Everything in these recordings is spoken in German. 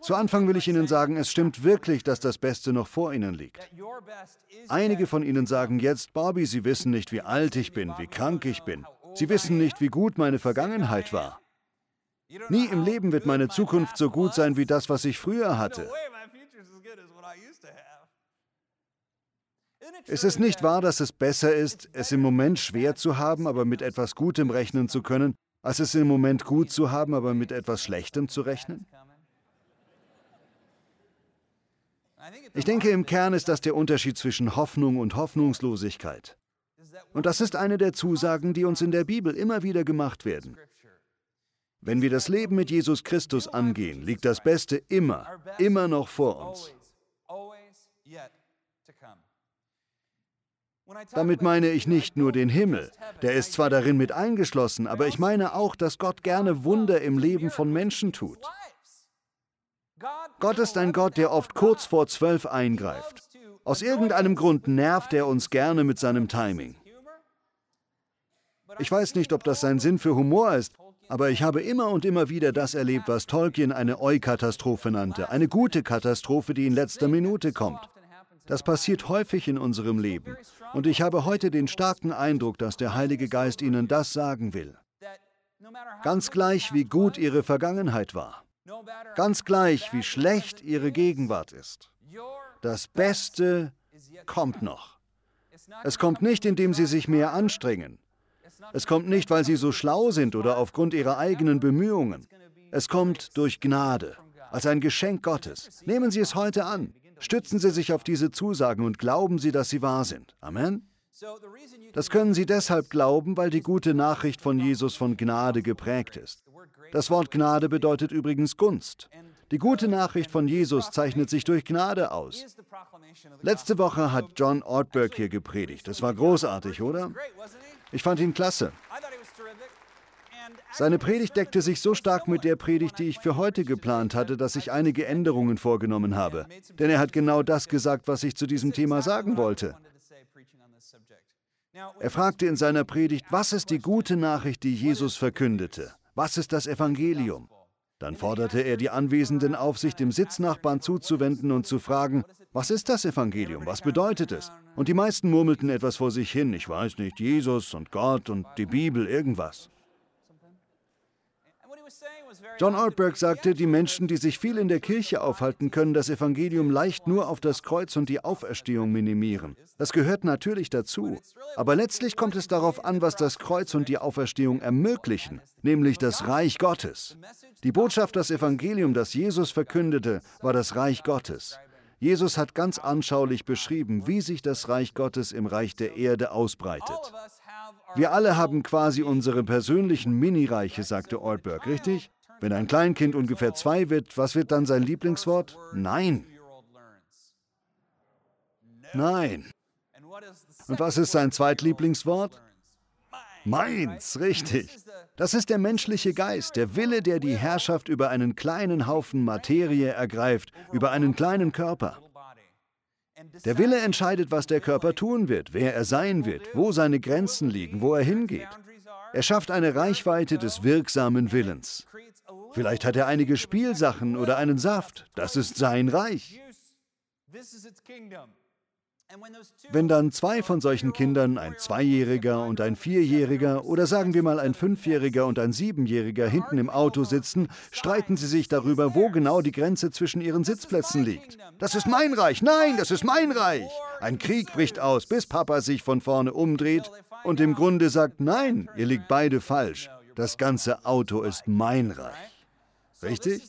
Zu Anfang will ich Ihnen sagen, es stimmt wirklich, dass das Beste noch vor Ihnen liegt. Einige von Ihnen sagen jetzt, Bobby, Sie wissen nicht, wie alt ich bin, wie krank ich bin. Sie wissen nicht, wie gut meine Vergangenheit war. Nie im Leben wird meine Zukunft so gut sein wie das, was ich früher hatte. Ist es nicht wahr, dass es besser ist, es im Moment schwer zu haben, aber mit etwas Gutem rechnen zu können, als es im Moment gut zu haben, aber mit etwas Schlechtem zu rechnen? Ich denke, im Kern ist das der Unterschied zwischen Hoffnung und Hoffnungslosigkeit. Und das ist eine der Zusagen, die uns in der Bibel immer wieder gemacht werden. Wenn wir das Leben mit Jesus Christus angehen, liegt das Beste immer, immer noch vor uns. Damit meine ich nicht nur den Himmel, der ist zwar darin mit eingeschlossen, aber ich meine auch, dass Gott gerne Wunder im Leben von Menschen tut. Gott ist ein Gott, der oft kurz vor zwölf eingreift. Aus irgendeinem Grund nervt er uns gerne mit seinem Timing. Ich weiß nicht, ob das sein Sinn für Humor ist, aber ich habe immer und immer wieder das erlebt, was Tolkien eine Eu-Katastrophe nannte, eine gute Katastrophe, die in letzter Minute kommt. Das passiert häufig in unserem Leben. Und ich habe heute den starken Eindruck, dass der Heilige Geist Ihnen das sagen will. Ganz gleich, wie gut Ihre Vergangenheit war. Ganz gleich, wie schlecht Ihre Gegenwart ist. Das Beste kommt noch. Es kommt nicht, indem Sie sich mehr anstrengen. Es kommt nicht, weil Sie so schlau sind oder aufgrund Ihrer eigenen Bemühungen. Es kommt durch Gnade, als ein Geschenk Gottes. Nehmen Sie es heute an. Stützen Sie sich auf diese Zusagen und glauben Sie, dass sie wahr sind. Amen. Das können Sie deshalb glauben, weil die gute Nachricht von Jesus von Gnade geprägt ist. Das Wort Gnade bedeutet übrigens Gunst. Die gute Nachricht von Jesus zeichnet sich durch Gnade aus. Letzte Woche hat John Ortberg hier gepredigt. Das war großartig, oder? Ich fand ihn klasse. Seine Predigt deckte sich so stark mit der Predigt, die ich für heute geplant hatte, dass ich einige Änderungen vorgenommen habe. Denn er hat genau das gesagt, was ich zu diesem Thema sagen wollte. Er fragte in seiner Predigt, was ist die gute Nachricht, die Jesus verkündete? Was ist das Evangelium? Dann forderte er die Anwesenden auf, sich dem Sitznachbarn zuzuwenden und zu fragen, was ist das Evangelium? Was bedeutet es? Und die meisten murmelten etwas vor sich hin, ich weiß nicht, Jesus und Gott und die Bibel, irgendwas. John Ortberg sagte, die Menschen, die sich viel in der Kirche aufhalten, können das Evangelium leicht nur auf das Kreuz und die Auferstehung minimieren. Das gehört natürlich dazu. Aber letztlich kommt es darauf an, was das Kreuz und die Auferstehung ermöglichen, nämlich das Reich Gottes. Die Botschaft, das Evangelium, das Jesus verkündete, war das Reich Gottes. Jesus hat ganz anschaulich beschrieben, wie sich das Reich Gottes im Reich der Erde ausbreitet. Wir alle haben quasi unsere persönlichen Mini-Reiche, sagte Ortberg, richtig? Wenn ein Kleinkind ungefähr zwei wird, was wird dann sein Lieblingswort? Nein. Nein. Und was ist sein Zweitlieblingswort? Meins, richtig. Das ist der menschliche Geist, der Wille, der die Herrschaft über einen kleinen Haufen Materie ergreift, über einen kleinen Körper. Der Wille entscheidet, was der Körper tun wird, wer er sein wird, wo seine Grenzen liegen, wo er hingeht. Er schafft eine Reichweite des wirksamen Willens. Vielleicht hat er einige Spielsachen oder einen Saft. Das ist sein Reich. Wenn dann zwei von solchen Kindern, ein Zweijähriger und ein Vierjähriger oder sagen wir mal ein Fünfjähriger und ein Siebenjähriger hinten im Auto sitzen, streiten sie sich darüber, wo genau die Grenze zwischen ihren Sitzplätzen liegt. Das ist mein Reich, nein, das ist mein Reich. Ein Krieg bricht aus, bis Papa sich von vorne umdreht und im Grunde sagt, nein, ihr liegt beide falsch. Das ganze Auto ist mein Reich. Richtig?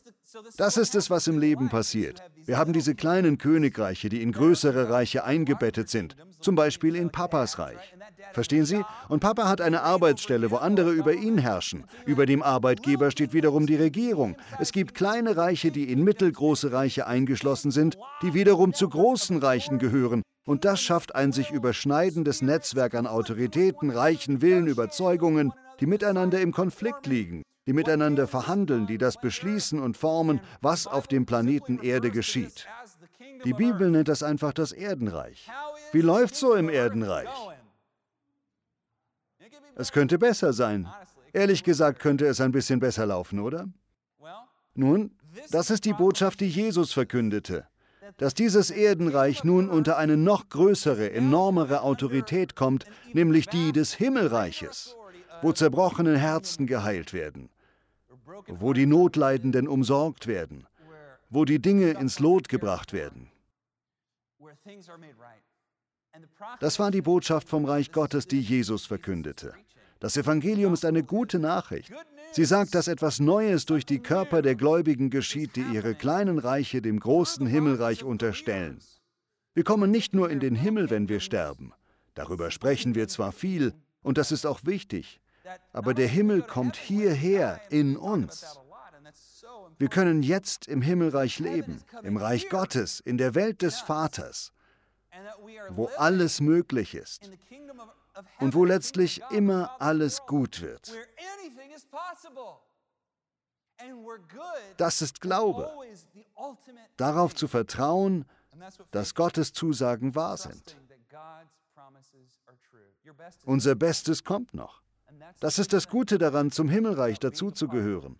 Das ist es, was im Leben passiert. Wir haben diese kleinen Königreiche, die in größere Reiche eingebettet sind, zum Beispiel in Papas Reich. Verstehen Sie? Und Papa hat eine Arbeitsstelle, wo andere über ihn herrschen. Über dem Arbeitgeber steht wiederum die Regierung. Es gibt kleine Reiche, die in mittelgroße Reiche eingeschlossen sind, die wiederum zu großen Reichen gehören. Und das schafft ein sich überschneidendes Netzwerk an Autoritäten, Reichen, Willen, Überzeugungen, die miteinander im Konflikt liegen die miteinander verhandeln, die das beschließen und formen, was auf dem Planeten Erde geschieht. Die Bibel nennt das einfach das Erdenreich. Wie läuft so im Erdenreich? Es könnte besser sein. Ehrlich gesagt könnte es ein bisschen besser laufen, oder? Nun, Das ist die Botschaft, die Jesus verkündete, dass dieses Erdenreich nun unter eine noch größere, enormere Autorität kommt, nämlich die des Himmelreiches, wo zerbrochene Herzen geheilt werden, wo die Notleidenden umsorgt werden, wo die Dinge ins Lot gebracht werden. Das war die Botschaft vom Reich Gottes, die Jesus verkündete. Das Evangelium ist eine gute Nachricht. Sie sagt, dass etwas Neues durch die Körper der Gläubigen geschieht, die ihre kleinen Reiche dem großen Himmelreich unterstellen. Wir kommen nicht nur in den Himmel, wenn wir sterben. Darüber sprechen wir zwar viel, und das ist auch wichtig, aber der Himmel kommt hierher in uns. Wir können jetzt im Himmelreich leben, im Reich Gottes, in der Welt des Vaters, wo alles möglich ist und wo letztlich immer alles gut wird. Das ist Glaube. Darauf zu vertrauen, dass Gottes Zusagen wahr sind. Unser Bestes kommt noch. Das ist das Gute daran, zum Himmelreich dazuzugehören.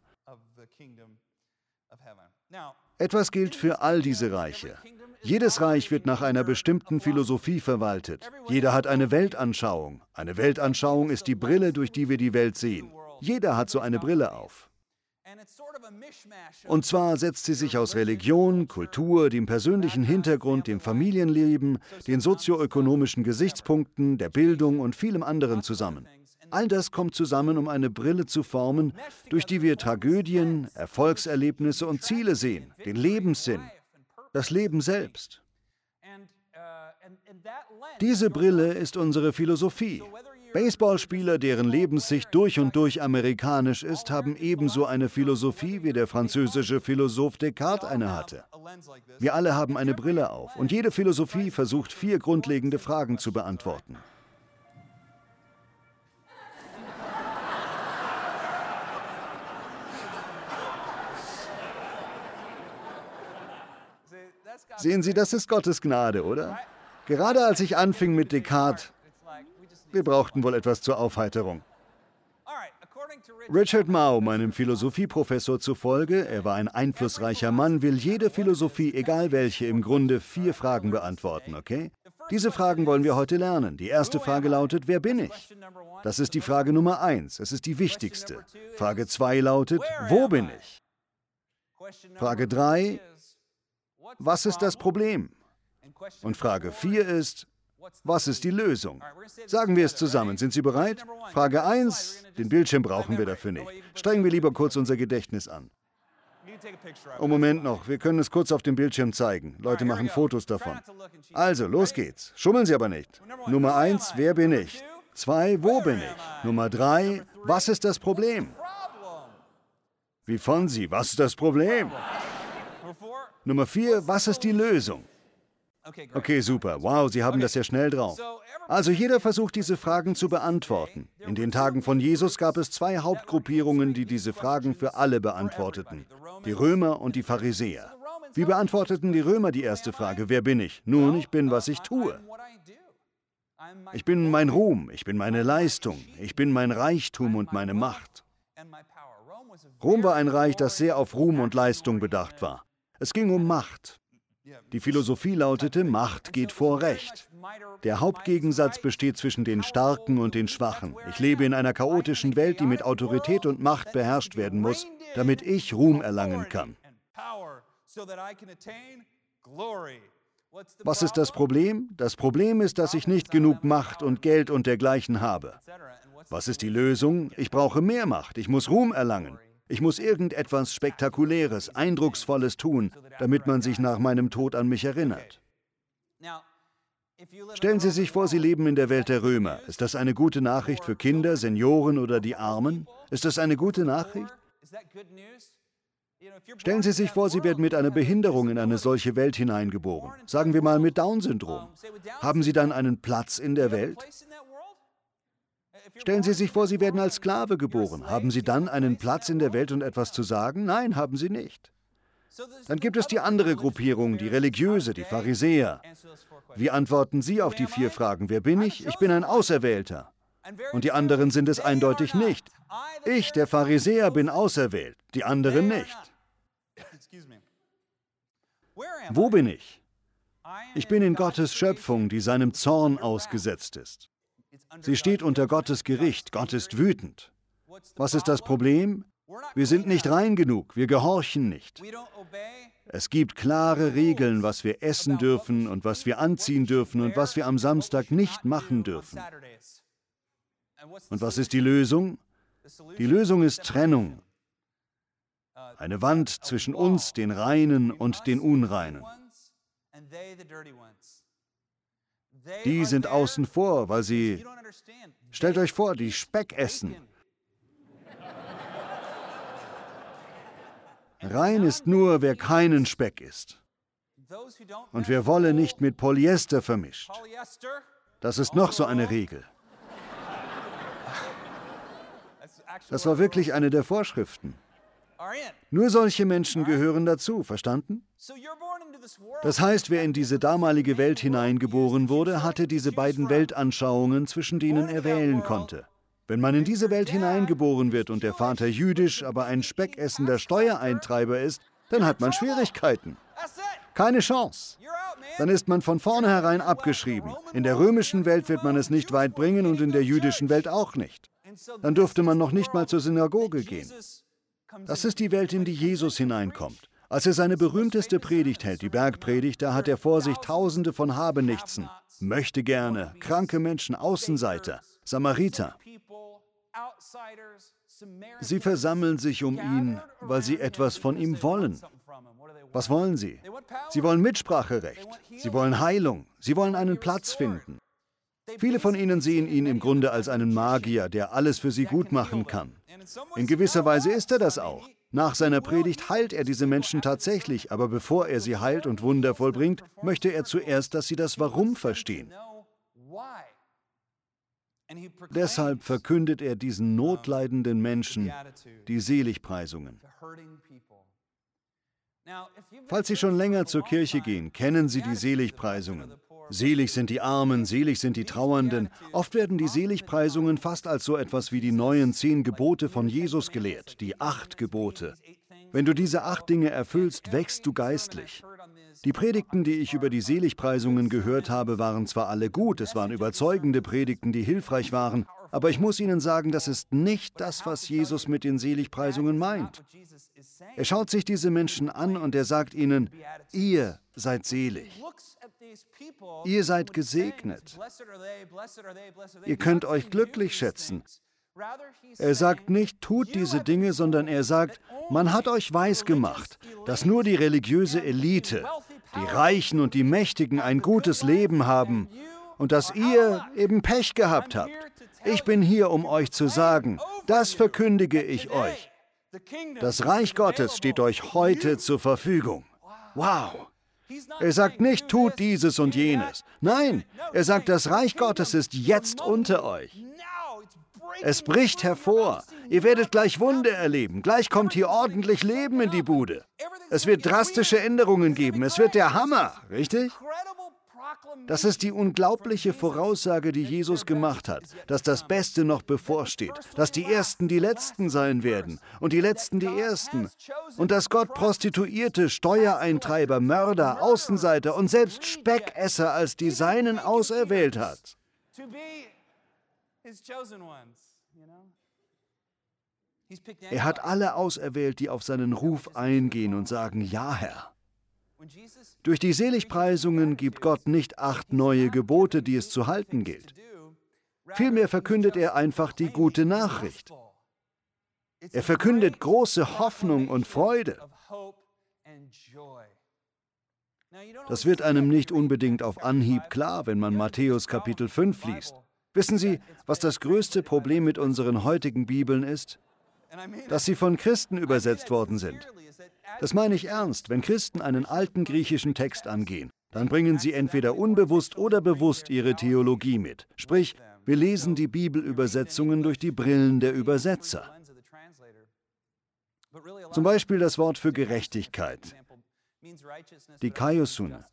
Etwas gilt für all diese Reiche. Jedes Reich wird nach einer bestimmten Philosophie verwaltet. Jeder hat eine Weltanschauung. Eine Weltanschauung ist die Brille, durch die wir die Welt sehen. Jeder hat so eine Brille auf. Und zwar setzt sie sich aus Religion, Kultur, dem persönlichen Hintergrund, dem Familienleben, den sozioökonomischen Gesichtspunkten, der Bildung und vielem anderen zusammen. All das kommt zusammen, um eine Brille zu formen, durch die wir Tragödien, Erfolgserlebnisse und Ziele sehen, den Lebenssinn, das Leben selbst. Diese Brille ist unsere Philosophie. Baseballspieler, deren Lebenssicht durch und durch amerikanisch ist, haben ebenso eine Philosophie, wie der französische Philosoph Descartes eine hatte. Wir alle haben eine Brille auf und jede Philosophie versucht vier grundlegende Fragen zu beantworten. Sehen Sie, das ist Gottes Gnade, oder? Gerade als ich anfing mit Descartes, wir brauchten wohl etwas zur Aufheiterung. Richard Mao, meinem Philosophieprofessor zufolge, er war ein einflussreicher Mann, will jede Philosophie, egal welche, im Grunde vier Fragen beantworten, okay? Diese Fragen wollen wir heute lernen. Die erste Frage lautet, wer bin ich? Das ist die Frage Nummer eins, es ist die wichtigste. Frage zwei lautet, wo bin ich? Frage drei, was ist das Problem? Und Frage 4 ist, was ist die Lösung? Sagen wir es zusammen. Sind Sie bereit? Frage 1, den Bildschirm brauchen wir dafür nicht. Strengen wir lieber kurz unser Gedächtnis an. Oh, Moment noch, wir können es kurz auf dem Bildschirm zeigen. Leute machen Fotos davon. Also, los geht's. Schummeln Sie aber nicht. Nummer 1, wer bin ich? 2, wo bin ich? Nummer 3, was ist das Problem? Wie von Sie, was ist das Problem? Nummer vier, was ist die Lösung? Okay, super. Wow, Sie haben das ja schnell drauf. Also jeder versucht diese Fragen zu beantworten. In den Tagen von Jesus gab es zwei Hauptgruppierungen, die diese Fragen für alle beantworteten. Die Römer und die Pharisäer. Wie beantworteten die Römer die erste Frage, wer bin ich? Nun, ich bin, was ich tue. Ich bin mein Ruhm, ich bin meine Leistung, ich bin mein Reichtum und meine Macht. Rom war ein Reich, das sehr auf Ruhm und Leistung bedacht war. Es ging um Macht. Die Philosophie lautete, Macht geht vor Recht. Der Hauptgegensatz besteht zwischen den Starken und den Schwachen. Ich lebe in einer chaotischen Welt, die mit Autorität und Macht beherrscht werden muss, damit ich Ruhm erlangen kann. Was ist das Problem? Das Problem ist, dass ich nicht genug Macht und Geld und dergleichen habe. Was ist die Lösung? Ich brauche mehr Macht, ich muss Ruhm erlangen. Ich muss irgendetwas Spektakuläres, Eindrucksvolles tun, damit man sich nach meinem Tod an mich erinnert. Stellen Sie sich vor, Sie leben in der Welt der Römer. Ist das eine gute Nachricht für Kinder, Senioren oder die Armen? Ist das eine gute Nachricht? Stellen Sie sich vor, Sie werden mit einer Behinderung in eine solche Welt hineingeboren. Sagen wir mal mit Down-Syndrom. Haben Sie dann einen Platz in der Welt? Stellen Sie sich vor, Sie werden als Sklave geboren. Haben Sie dann einen Platz in der Welt und etwas zu sagen? Nein, haben Sie nicht. Dann gibt es die andere Gruppierung, die religiöse, die Pharisäer. Wie antworten Sie auf die vier Fragen? Wer bin ich? Ich bin ein Auserwählter. Und die anderen sind es eindeutig nicht. Ich, der Pharisäer, bin auserwählt, die anderen nicht. Wo bin ich? Ich bin in Gottes Schöpfung, die seinem Zorn ausgesetzt ist. Sie steht unter Gottes Gericht. Gott ist wütend. Was ist das Problem? Wir sind nicht rein genug, wir gehorchen nicht. Es gibt klare Regeln, was wir essen dürfen und was wir anziehen dürfen und was wir am Samstag nicht machen dürfen. Und was ist die Lösung? Die Lösung ist Trennung. Eine Wand zwischen uns, den Reinen und den Unreinen. Die sind außen vor, weil sie, stellt euch vor, die Speck essen. Rein ist nur, wer keinen Speck isst. Und wer Wolle nicht mit Polyester vermischt. Das ist noch so eine Regel. Das war wirklich eine der Vorschriften. Nur solche Menschen gehören dazu, verstanden? Das heißt, wer in diese damalige Welt hineingeboren wurde, hatte diese beiden Weltanschauungen, zwischen denen er wählen konnte. Wenn man in diese Welt hineingeboren wird und der Vater jüdisch, aber ein speckessender Steuereintreiber ist, dann hat man Schwierigkeiten. Keine Chance. Dann ist man von vornherein abgeschrieben. In der römischen Welt wird man es nicht weit bringen und in der jüdischen Welt auch nicht. Dann dürfte man noch nicht mal zur Synagoge gehen. Das ist die Welt, in die Jesus hineinkommt. Als er seine berühmteste Predigt hält, die Bergpredigt, da hat er vor sich Tausende von Habenichtsen, möchte gerne, kranke Menschen, Außenseiter, Samariter. Sie versammeln sich um ihn, weil sie etwas von ihm wollen. Was wollen sie? Sie wollen Mitspracherecht. Sie wollen Heilung. Sie wollen einen Platz finden. Viele von ihnen sehen ihn im Grunde als einen Magier, der alles für sie gut machen kann. In gewisser Weise ist er das auch. Nach seiner Predigt heilt er diese Menschen tatsächlich, aber bevor er sie heilt und Wunder vollbringt, möchte er zuerst, dass sie das Warum verstehen. Deshalb verkündet er diesen notleidenden Menschen die Seligpreisungen. Falls Sie schon länger zur Kirche gehen, kennen Sie die Seligpreisungen. Selig sind die Armen, selig sind die Trauernden. Oft werden die Seligpreisungen fast als so etwas wie die neuen zehn Gebote von Jesus gelehrt, die acht Gebote. Wenn du diese acht Dinge erfüllst, wächst du geistlich. Die Predigten, die ich über die Seligpreisungen gehört habe, waren zwar alle gut, es waren überzeugende Predigten, die hilfreich waren, aber ich muss Ihnen sagen, das ist nicht das, was Jesus mit den Seligpreisungen meint. Er schaut sich diese Menschen an und er sagt ihnen, ihr seid selig. Ihr seid gesegnet. Ihr könnt euch glücklich schätzen. Er sagt nicht, tut diese Dinge, sondern er sagt, man hat euch weisgemacht, dass nur die religiöse Elite, die Reichen und die Mächtigen ein gutes Leben haben und dass ihr eben Pech gehabt habt. Ich bin hier, um euch zu sagen, das verkündige ich euch. Das Reich Gottes steht euch heute zur Verfügung. Wow! Er sagt nicht, tut dieses und jenes. Nein, er sagt, das Reich Gottes ist jetzt unter euch. Es bricht hervor. Ihr werdet gleich Wunder erleben. Gleich kommt hier ordentlich Leben in die Bude. Es wird drastische Änderungen geben. Es wird der Hammer, richtig? Das ist die unglaubliche Voraussage, die Jesus gemacht hat, dass das Beste noch bevorsteht, dass die Ersten die Letzten sein werden und die Letzten die Ersten und dass Gott Prostituierte, Steuereintreiber, Mörder, Außenseiter und selbst Speckesser als die Seinen auserwählt hat. Er hat alle auserwählt, die auf seinen Ruf eingehen und sagen, ja Herr. Durch die Seligpreisungen gibt Gott nicht acht neue Gebote, die es zu halten gilt. Vielmehr verkündet er einfach die gute Nachricht. Er verkündet große Hoffnung und Freude. Das wird einem nicht unbedingt auf Anhieb klar, wenn man Matthäus Kapitel 5 liest. Wissen Sie, was das größte Problem mit unseren heutigen Bibeln ist? Dass sie von Christen übersetzt worden sind. Das meine ich ernst. Wenn Christen einen alten griechischen Text angehen, dann bringen sie entweder unbewusst oder bewusst ihre Theologie mit. Sprich, wir lesen die Bibelübersetzungen durch die Brillen der Übersetzer. Zum Beispiel das Wort für Gerechtigkeit, die Kaiosune.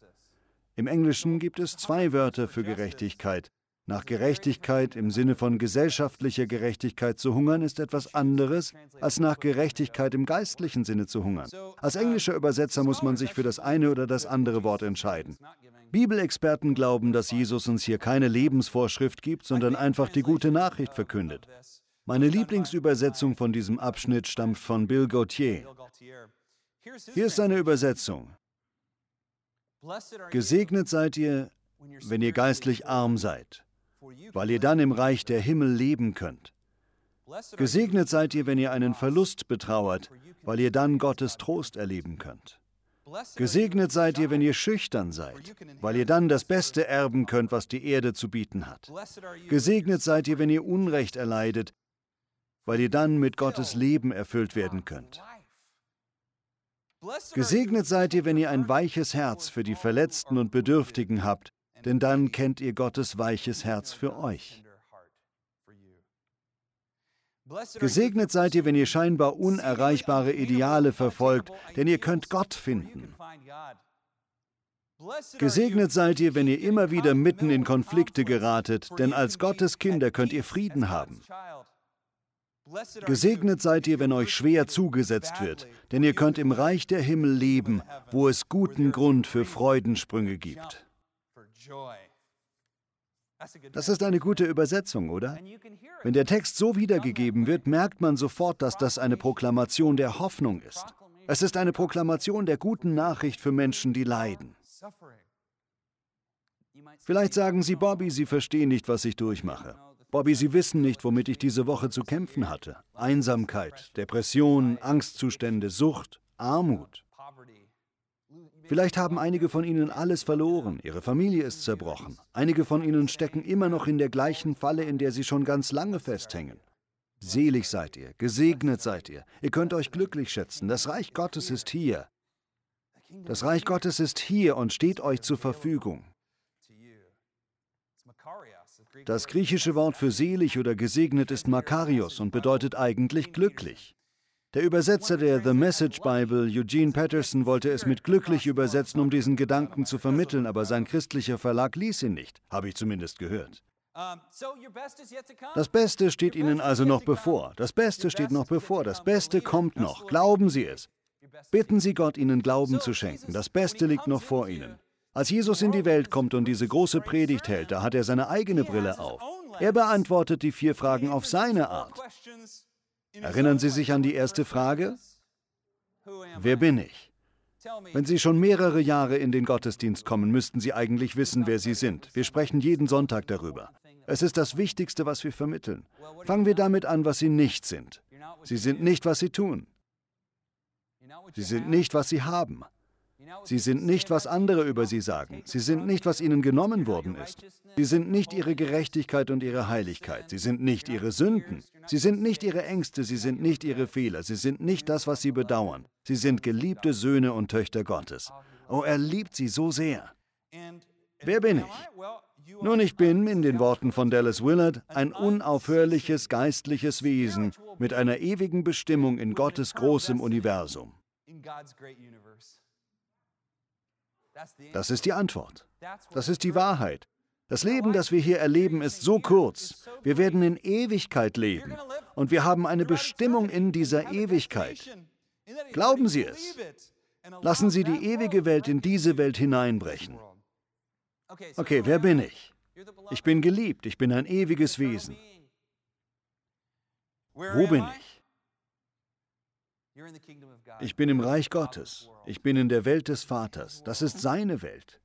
Im Englischen gibt es zwei Wörter für Gerechtigkeit. Nach Gerechtigkeit im Sinne von gesellschaftlicher Gerechtigkeit zu hungern ist etwas anderes, als nach Gerechtigkeit im geistlichen Sinne zu hungern. Als englischer Übersetzer muss man sich für das eine oder das andere Wort entscheiden. Bibelexperten glauben, dass Jesus uns hier keine Lebensvorschrift gibt, sondern einfach die gute Nachricht verkündet. Meine Lieblingsübersetzung von diesem Abschnitt stammt von Bill Gauthier. Hier ist seine Übersetzung. Gesegnet seid ihr, wenn ihr geistlich arm seid, weil ihr dann im Reich der Himmel leben könnt. Gesegnet seid ihr, wenn ihr einen Verlust betrauert, weil ihr dann Gottes Trost erleben könnt. Gesegnet seid ihr, wenn ihr schüchtern seid, weil ihr dann das Beste erben könnt, was die Erde zu bieten hat. Gesegnet seid ihr, wenn ihr Unrecht erleidet, weil ihr dann mit Gottes Leben erfüllt werden könnt. Gesegnet seid ihr, wenn ihr ein weiches Herz für die Verletzten und Bedürftigen habt, denn dann kennt ihr Gottes weiches Herz für euch. Gesegnet seid ihr, wenn ihr scheinbar unerreichbare Ideale verfolgt, denn ihr könnt Gott finden. Gesegnet seid ihr, wenn ihr immer wieder mitten in Konflikte geratet, denn als Gottes Kinder könnt ihr Frieden haben. Gesegnet seid ihr, wenn euch schwer zugesetzt wird, denn ihr könnt im Reich der Himmel leben, wo es guten Grund für Freudensprünge gibt. Das ist eine gute Übersetzung, oder? Wenn der Text so wiedergegeben wird, merkt man sofort, dass das eine Proklamation der Hoffnung ist. Es ist eine Proklamation der guten Nachricht für Menschen, die leiden. Vielleicht sagen Sie, Bobby, Sie verstehen nicht, was ich durchmache. Bobby, Sie wissen nicht, womit ich diese Woche zu kämpfen hatte. Einsamkeit, Depression, Angstzustände, Sucht, Armut. Vielleicht haben einige von Ihnen alles verloren, Ihre Familie ist zerbrochen. Einige von Ihnen stecken immer noch in der gleichen Falle, in der Sie schon ganz lange festhängen. Selig seid ihr, gesegnet seid ihr, ihr könnt euch glücklich schätzen, das Reich Gottes ist hier. Das Reich Gottes ist hier und steht euch zur Verfügung. Das griechische Wort für selig oder gesegnet ist Makarios und bedeutet eigentlich glücklich. Der Übersetzer der The Message Bible, Eugene Patterson, wollte es mit glücklich übersetzen, um diesen Gedanken zu vermitteln, aber sein christlicher Verlag ließ ihn nicht, habe ich zumindest gehört. Das Beste steht Ihnen also noch bevor. Das Beste steht noch bevor. Das Beste kommt noch. Glauben Sie es. Bitten Sie Gott, Ihnen Glauben zu schenken. Das Beste liegt noch vor Ihnen. Als Jesus in die Welt kommt und diese große Predigt hält, da hat er seine eigene Brille auf. Er beantwortet die vier Fragen auf seine Art. Erinnern Sie sich an die erste Frage? Wer bin ich? Wenn Sie schon mehrere Jahre in den Gottesdienst kommen, müssten Sie eigentlich wissen, wer Sie sind. Wir sprechen jeden Sonntag darüber. Es ist das Wichtigste, was wir vermitteln. Fangen wir damit an, was Sie nicht sind. Sie sind nicht, was Sie tun. Sie sind nicht, was Sie haben. Sie sind nicht, was andere über sie sagen. Sie sind nicht, was ihnen genommen worden ist. Sie sind nicht ihre Gerechtigkeit und ihre Heiligkeit. Sie sind nicht ihre Sünden. Sie sind nicht ihre Ängste. Sie sind nicht ihre Fehler. Sie sind nicht das, was sie bedauern. Sie sind geliebte Söhne und Töchter Gottes. Oh, er liebt sie so sehr. Wer bin ich? Nun, ich bin, in den Worten von Dallas Willard, ein unaufhörliches geistliches Wesen mit einer ewigen Bestimmung in Gottes großem Universum. Das ist die Antwort. Das ist die Wahrheit. Das Leben, das wir hier erleben, ist so kurz. Wir werden in Ewigkeit leben. Und wir haben eine Bestimmung in dieser Ewigkeit. Glauben Sie es. Lassen Sie die ewige Welt in diese Welt hineinbrechen. Okay, wer bin ich? Ich bin geliebt, ich bin ein ewiges Wesen. Wo bin ich? Ich bin im Reich Gottes. Ich bin in der Welt des Vaters. Das ist seine Welt.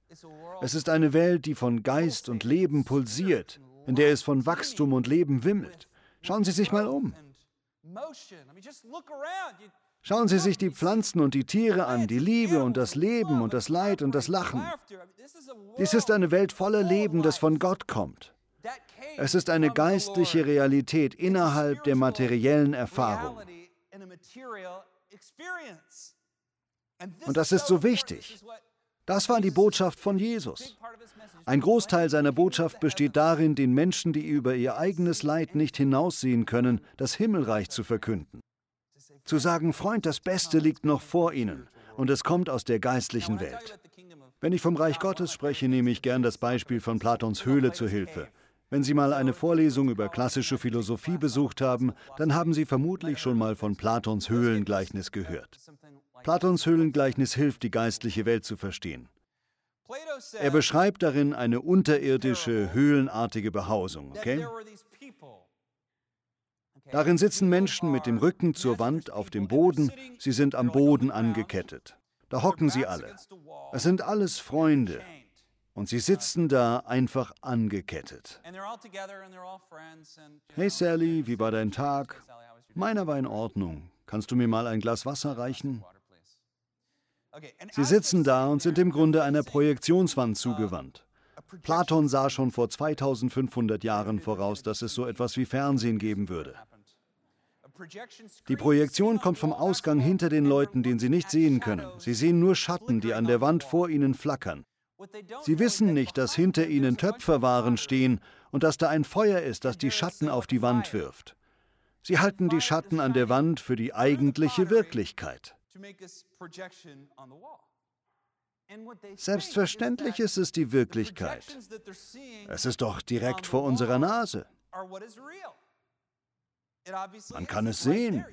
Es ist eine Welt, die von Geist und Leben pulsiert, in der es von Wachstum und Leben wimmelt. Schauen Sie sich mal um. Schauen Sie sich die Pflanzen und die Tiere an, die Liebe und das Leben und das Leid und das Lachen. Dies ist eine Welt voller Leben, das von Gott kommt. Es ist eine geistliche Realität innerhalb der materiellen Erfahrung. Und das ist so wichtig. Das war die Botschaft von Jesus. Ein Großteil seiner Botschaft besteht darin, den Menschen, die über ihr eigenes Leid nicht hinaussehen können, das Himmelreich zu verkünden. Zu sagen, Freund, das Beste liegt noch vor ihnen und es kommt aus der geistlichen Welt. Wenn ich vom Reich Gottes spreche, nehme ich gern das Beispiel von Platons Höhle zur Hilfe. Wenn Sie mal eine Vorlesung über klassische Philosophie besucht haben, dann haben Sie vermutlich schon mal von Platons Höhlengleichnis gehört. Platons Höhlengleichnis hilft, die geistliche Welt zu verstehen. Er beschreibt darin eine unterirdische, höhlenartige Behausung. Okay? Darin sitzen Menschen mit dem Rücken zur Wand auf dem Boden. Sie sind am Boden angekettet. Da hocken sie alle. Es sind alles Freunde. Und sie sitzen da einfach angekettet. Hey Sally, wie war dein Tag? Meiner war in Ordnung. Kannst du mir mal ein Glas Wasser reichen? Sie sitzen da und sind im Grunde einer Projektionswand zugewandt. Platon sah schon vor 2500 Jahren voraus, dass es so etwas wie Fernsehen geben würde. Die Projektion kommt vom Ausgang hinter den Leuten, den sie nicht sehen können. Sie sehen nur Schatten, die an der Wand vor ihnen flackern. Sie wissen nicht, dass hinter ihnen Töpferwaren stehen und dass da ein Feuer ist, das die Schatten auf die Wand wirft. Sie halten die Schatten an der Wand für die eigentliche Wirklichkeit. Selbstverständlich ist es die Wirklichkeit. Es ist doch direkt vor unserer Nase. Man kann es sehen.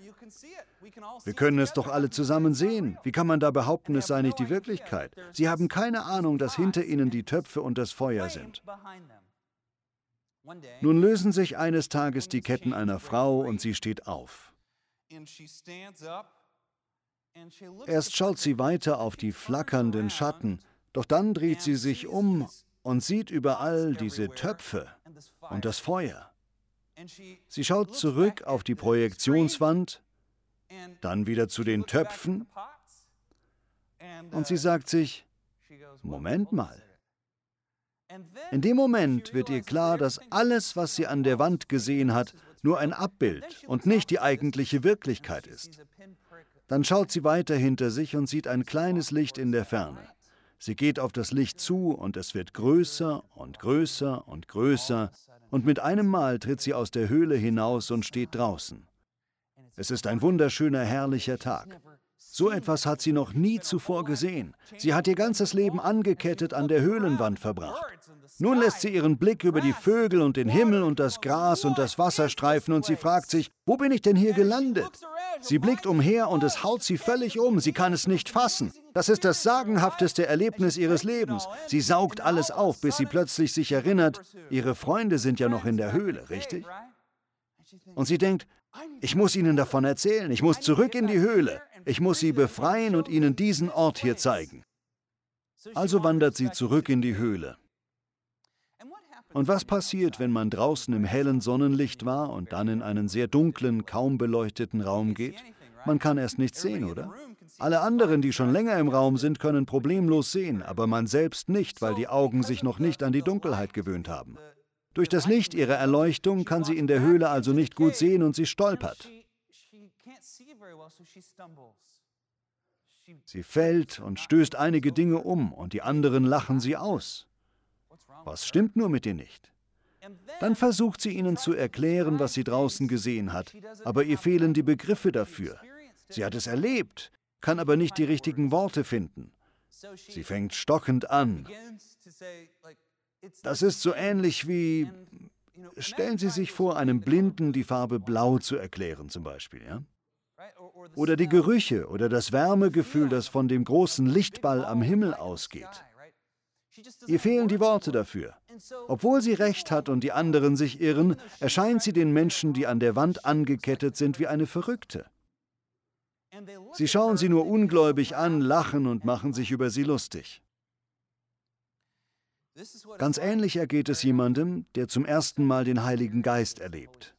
Wir können es doch alle zusammen sehen. Wie kann man da behaupten, es sei nicht die Wirklichkeit? Sie haben keine Ahnung, dass hinter ihnen die Töpfe und das Feuer sind. Nun lösen sich eines Tages die Ketten einer Frau und sie steht auf. Erst schaut sie weiter auf die flackernden Schatten, doch dann dreht sie sich um und sieht überall diese Töpfe und das Feuer. Sie schaut zurück auf die Projektionswand, dann wieder zu den Töpfen und sie sagt sich, Moment mal. In dem Moment wird ihr klar, dass alles, was sie an der Wand gesehen hat, nur ein Abbild und nicht die eigentliche Wirklichkeit ist. Dann schaut sie weiter hinter sich und sieht ein kleines Licht in der Ferne. Sie geht auf das Licht zu und es wird größer und größer und größer und mit einem Mal tritt sie aus der Höhle hinaus und steht draußen. Es ist ein wunderschöner, herrlicher Tag. So etwas hat sie noch nie zuvor gesehen. Sie hat ihr ganzes Leben angekettet an der Höhlenwand verbracht. Nun lässt sie ihren Blick über die Vögel und den Himmel und das Gras und das Wasser streifen und sie fragt sich, wo bin ich denn hier gelandet? Sie blickt umher und es haut sie völlig um. Sie kann es nicht fassen. Das ist das sagenhafteste Erlebnis ihres Lebens. Sie saugt alles auf, bis sie plötzlich sich erinnert, ihre Freunde sind ja noch in der Höhle, richtig? Und sie denkt, ich muss ihnen davon erzählen. Ich muss zurück in die Höhle. Ich muss sie befreien und ihnen diesen Ort hier zeigen. Also wandert sie zurück in die Höhle. Und was passiert, wenn man draußen im hellen Sonnenlicht war und dann in einen sehr dunklen, kaum beleuchteten Raum geht? Man kann erst nichts sehen, oder? Alle anderen, die schon länger im Raum sind, können problemlos sehen, aber man selbst nicht, weil die Augen sich noch nicht an die Dunkelheit gewöhnt haben. Durch das Licht ihrer Erleuchtung kann sie in der Höhle also nicht gut sehen und sie stolpert. Sie fällt und stößt einige Dinge um und die anderen lachen sie aus. Was stimmt nur mit ihr nicht? Dann versucht sie ihnen zu erklären, was sie draußen gesehen hat, aber ihr fehlen die Begriffe dafür. Sie hat es erlebt, kann aber nicht die richtigen Worte finden. Sie fängt stockend an. Das ist so ähnlich wie, stellen Sie sich vor, einem Blinden die Farbe Blau zu erklären zum Beispiel. Ja? Oder die Gerüche oder das Wärmegefühl, das von dem großen Lichtball am Himmel ausgeht. Ihr fehlen die Worte dafür. Obwohl sie recht hat und die anderen sich irren, erscheint sie den Menschen, die an der Wand angekettet sind, wie eine Verrückte. Sie schauen sie nur ungläubig an, lachen und machen sich über sie lustig. Ganz ähnlich ergeht es jemandem, der zum ersten Mal den Heiligen Geist erlebt.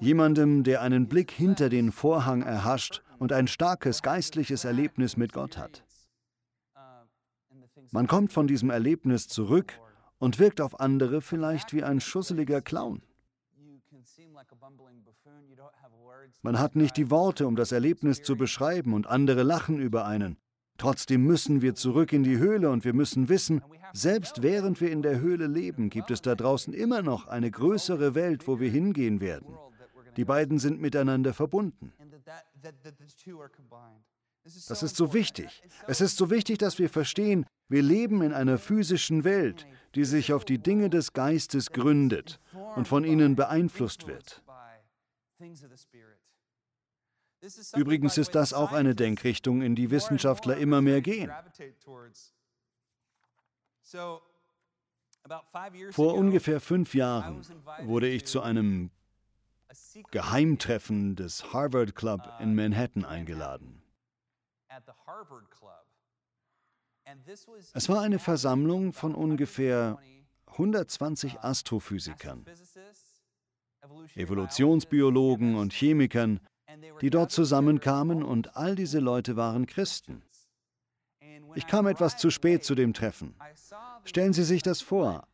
Jemandem, der einen Blick hinter den Vorhang erhascht und ein starkes geistliches Erlebnis mit Gott hat. Man kommt von diesem Erlebnis zurück und wirkt auf andere vielleicht wie ein schusseliger Clown. Man hat nicht die Worte, um das Erlebnis zu beschreiben, und andere lachen über einen. Trotzdem müssen wir zurück in die Höhle und wir müssen wissen, selbst während wir in der Höhle leben, gibt es da draußen immer noch eine größere Welt, wo wir hingehen werden. Die beiden sind miteinander verbunden. Das ist so wichtig. Es ist so wichtig, dass wir verstehen, wir leben in einer physischen Welt, die sich auf die Dinge des Geistes gründet und von ihnen beeinflusst wird. Übrigens ist das auch eine Denkrichtung, in die Wissenschaftler immer mehr gehen. Vor ungefähr fünf Jahren wurde ich zu einem Geheimtreffen des Harvard Club in Manhattan eingeladen. Es war eine Versammlung von ungefähr 120 Astrophysikern, Evolutionsbiologen und Chemikern, die dort zusammenkamen und all diese Leute waren Christen. Ich kam etwas zu spät zu dem Treffen. Stellen Sie sich das vor.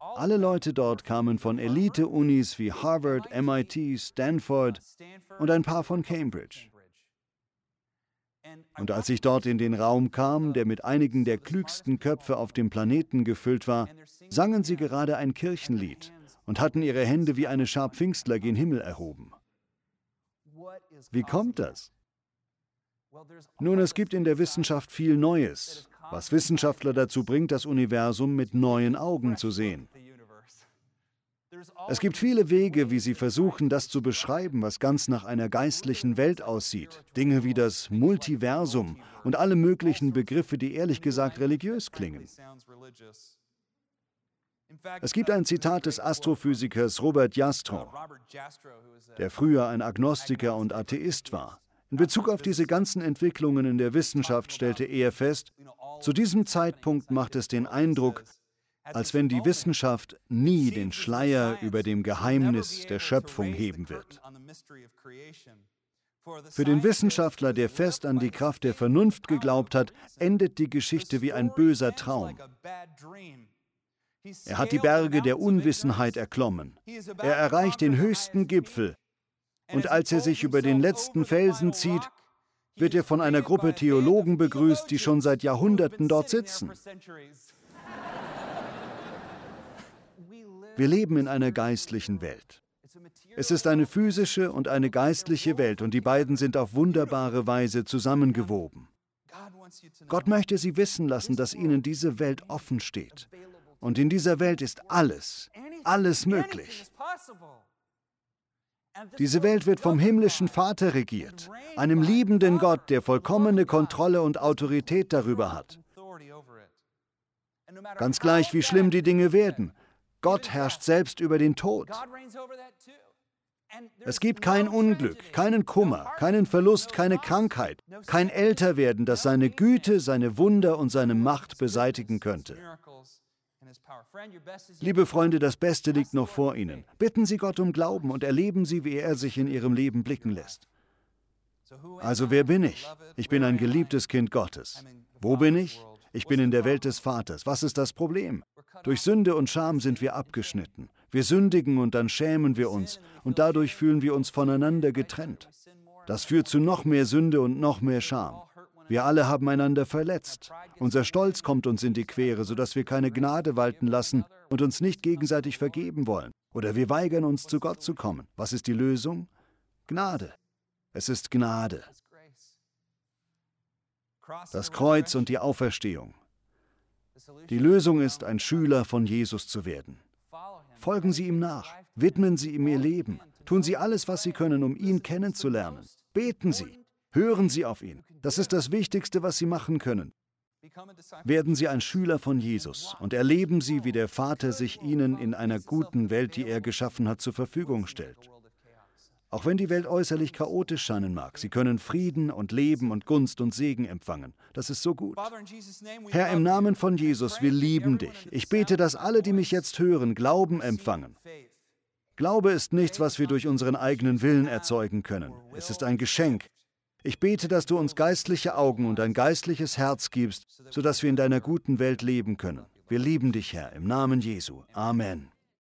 Alle Leute dort kamen von Elite-Unis wie Harvard, MIT, Stanford und ein paar von Cambridge. Und als ich dort in den Raum kam, der mit einigen der klügsten Köpfe auf dem Planeten gefüllt war, sangen sie gerade ein Kirchenlied und hatten ihre Hände wie eine Schar Pfingstler gen Himmel erhoben. Wie kommt das? Nun, es gibt in der Wissenschaft viel Neues, was Wissenschaftler dazu bringt, das Universum mit neuen Augen zu sehen. Es gibt viele Wege, wie sie versuchen, das zu beschreiben, was ganz nach einer geistlichen Welt aussieht. Dinge wie das Multiversum und alle möglichen Begriffe, die ehrlich gesagt religiös klingen. Es gibt ein Zitat des Astrophysikers Robert Jastrow, der früher ein Agnostiker und Atheist war. In Bezug auf diese ganzen Entwicklungen in der Wissenschaft stellte er fest, zu diesem Zeitpunkt macht es den Eindruck, als wenn die Wissenschaft nie den Schleier über dem Geheimnis der Schöpfung heben wird. Für den Wissenschaftler, der fest an die Kraft der Vernunft geglaubt hat, endet die Geschichte wie ein böser Traum. Er hat die Berge der Unwissenheit erklommen. Er erreicht den höchsten Gipfel. Und als er sich über den letzten Felsen zieht, wird er von einer Gruppe Theologen begrüßt, die schon seit Jahrhunderten dort sitzen. Wir leben in einer geistlichen Welt. Es ist eine physische und eine geistliche Welt und die beiden sind auf wunderbare Weise zusammengewoben. Gott möchte Sie wissen lassen, dass Ihnen diese Welt offen steht. Und in dieser Welt ist alles, alles möglich. Diese Welt wird vom himmlischen Vater regiert, einem liebenden Gott, der vollkommene Kontrolle und Autorität darüber hat. Ganz gleich, wie schlimm die Dinge werden, Gott herrscht selbst über den Tod. Es gibt kein Unglück, keinen Kummer, keinen Verlust, keine Krankheit, kein Älterwerden, das seine Güte, seine Wunder und seine Macht beseitigen könnte. Liebe Freunde, das Beste liegt noch vor Ihnen. Bitten Sie Gott um Glauben und erleben Sie, wie er sich in Ihrem Leben blicken lässt. Also wer bin ich? Ich bin ein geliebtes Kind Gottes. Wo bin ich? Ich bin in der Welt des Vaters. Was ist das Problem? Durch Sünde und Scham sind wir abgeschnitten. Wir sündigen und dann schämen wir uns und dadurch fühlen wir uns voneinander getrennt. Das führt zu noch mehr Sünde und noch mehr Scham. Wir alle haben einander verletzt. Unser Stolz kommt uns in die Quere, sodass wir keine Gnade walten lassen und uns nicht gegenseitig vergeben wollen. Oder wir weigern uns, zu Gott zu kommen. Was ist die Lösung? Gnade. Es ist Gnade. Das Kreuz und die Auferstehung. Die Lösung ist, ein Schüler von Jesus zu werden. Folgen Sie ihm nach, widmen Sie ihm Ihr Leben, tun Sie alles, was Sie können, um ihn kennenzulernen. Beten Sie, hören Sie auf ihn. Das ist das Wichtigste, was Sie machen können. Werden Sie ein Schüler von Jesus und erleben Sie, wie der Vater sich Ihnen in einer guten Welt, die er geschaffen hat, zur Verfügung stellt. Auch wenn die Welt äußerlich chaotisch scheinen mag, sie können Frieden und Leben und Gunst und Segen empfangen. Das ist so gut. Herr, im Namen von Jesus, wir lieben dich. Ich bete, dass alle, die mich jetzt hören, Glauben empfangen. Glaube ist nichts, was wir durch unseren eigenen Willen erzeugen können. Es ist ein Geschenk. Ich bete, dass du uns geistliche Augen und ein geistliches Herz gibst, sodass wir in deiner guten Welt leben können. Wir lieben dich, Herr, im Namen Jesu. Amen.